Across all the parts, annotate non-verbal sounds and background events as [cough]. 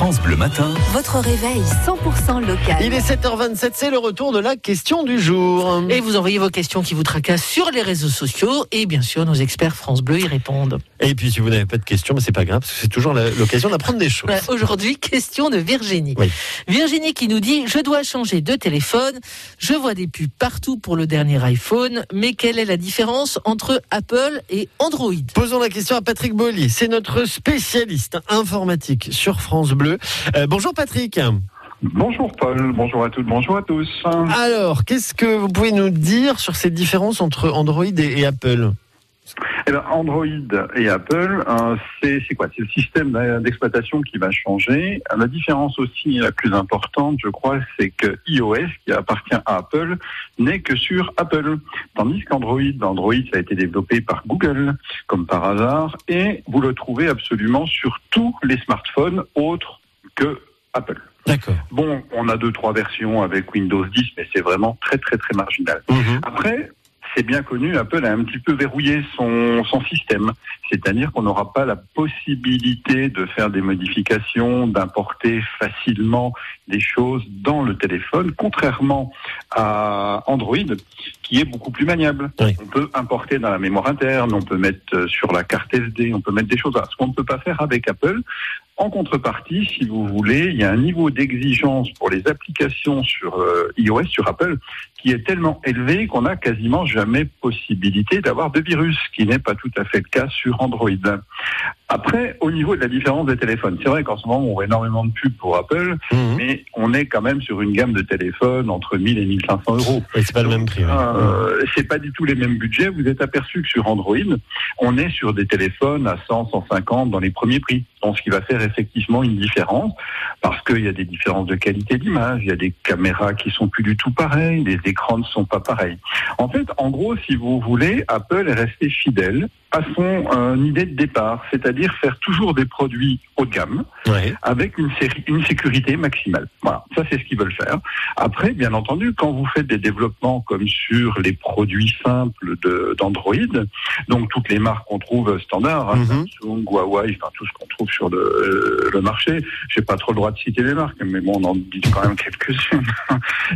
France Bleu Matin. Votre réveil 100% local. Il est 7h27, c'est le retour de la question du jour. Et vous envoyez vos questions qui vous tracassent sur les réseaux sociaux et bien sûr nos experts France Bleu y répondent. Et puis si vous n'avez pas de questions, mais c'est pas grave parce que c'est toujours l'occasion d'apprendre des choses. Aujourd'hui, question de Virginie. Oui. Virginie qui nous dit Je dois changer de téléphone. Je vois des pubs partout pour le dernier iPhone. Mais quelle est la différence entre Apple et Android? Posons la question à Patrick Bolly, c'est notre spécialiste informatique sur France Bleu. Euh, bonjour Patrick. Bonjour Paul, bonjour à toutes, bonjour à tous. Alors, qu'est-ce que vous pouvez nous dire sur ces différences entre Android et, et Apple? Eh ben, Android et Apple, euh, c'est c'est quoi? C'est le système d'exploitation qui va changer. La différence aussi la plus importante, je crois, c'est que iOS, qui appartient à Apple, n'est que sur Apple. Tandis qu'Android, Android, ça a été développé par Google, comme par hasard, et vous le trouvez absolument sur tous les smartphones autres que Apple. D'accord. Bon, on a deux, trois versions avec Windows 10, mais c'est vraiment très, très, très marginal. Après, c'est bien connu, Apple a un petit peu verrouillé son, son système. C'est-à-dire qu'on n'aura pas la possibilité de faire des modifications, d'importer facilement des choses dans le téléphone, contrairement à Android, qui est beaucoup plus maniable. Oui. On peut importer dans la mémoire interne, on peut mettre euh, sur la carte SD, on peut mettre des choses. Ce qu'on ne peut pas faire avec Apple. En contrepartie, si vous voulez, il y a un niveau d'exigence pour les applications sur euh, iOS, sur Apple, qui est tellement élevé qu'on n'a quasiment jamais possibilité d'avoir de virus, ce qui n'est pas tout à fait le cas sur Android. Après, au niveau de la différence des téléphones, c'est vrai qu'en ce moment, on voit énormément de pubs pour Apple, Mhm. mais on est quand même sur une gamme de téléphones entre 1000 et 1500 euros. Et c'est pas le même prix. oui. Euh, c'est pas du tout les mêmes budgets. Vous êtes aperçu que sur Android, on est sur des téléphones à 100, 150 dans les premiers prix. Donc, ce qui va faire effectivement une différence, parce qu'il y a des différences de qualité d'image, il y a des caméras qui sont plus du tout pareilles, les écrans ne sont pas pareils. En fait, en gros, si vous voulez, Apple est resté fidèle à son euh, idée de départ, c'est-à-dire faire toujours des produits haut de gamme, avec une, série, une sécurité maximale. Voilà, ça c'est ce qu'ils veulent faire. Après, bien entendu, quand vous faites des développements comme sur les produits simples d'Android, donc toutes les marques qu'on trouve standard, hein, Mhm. Samsung, Huawei, enfin tout ce qu'on trouve sur le, le marché, j'ai pas trop le droit de citer les marques, mais bon, on en dit quand même [laughs] quelques-unes.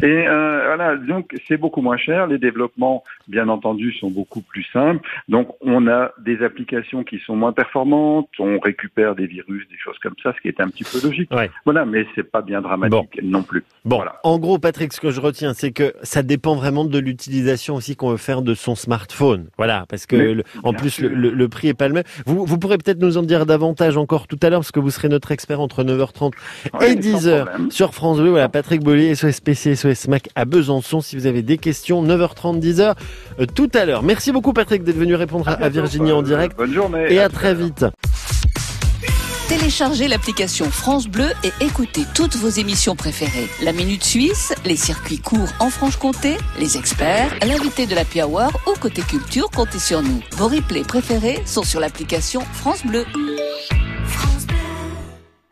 Et euh, voilà, donc c'est beaucoup moins cher. Les développements, bien entendu, sont beaucoup plus simples. Donc on a des applications qui sont moins performantes, on récupère des virus, des choses comme ça, ce qui est un petit peu logique. Ouais. Voilà, mais c'est pas bien dramatique non plus. Bon, Voilà. en gros, Patrick, ce que je retiens, c'est que ça dépend vraiment de l'utilisation aussi qu'on veut faire de son smartphone. Voilà, parce que Mais, le- en plus le, le prix est pas le même. Vous, vous pourrez peut-être nous en dire davantage encore tout à l'heure, parce que vous serez notre expert entre 9h30 Ouais, et sans 10h problème. sur France Bleu. Voilà, Patrick Bollier, SOS PC, SOS Mac à Besançon. Si vous avez des questions, 9h30, 10h euh, tout à l'heure. Merci beaucoup, Patrick, d'être venu répondre à, Virginie en Paul. direct. Bonne journée. Et à très vite. Téléchargez l'application France Bleu et écoutez toutes vos émissions préférées. La Minute Suisse, les circuits courts en Franche-Comté, les experts, l'invité de la Hour ou côté culture, comptez sur nous. Vos replays préférés sont sur l'application France Bleu.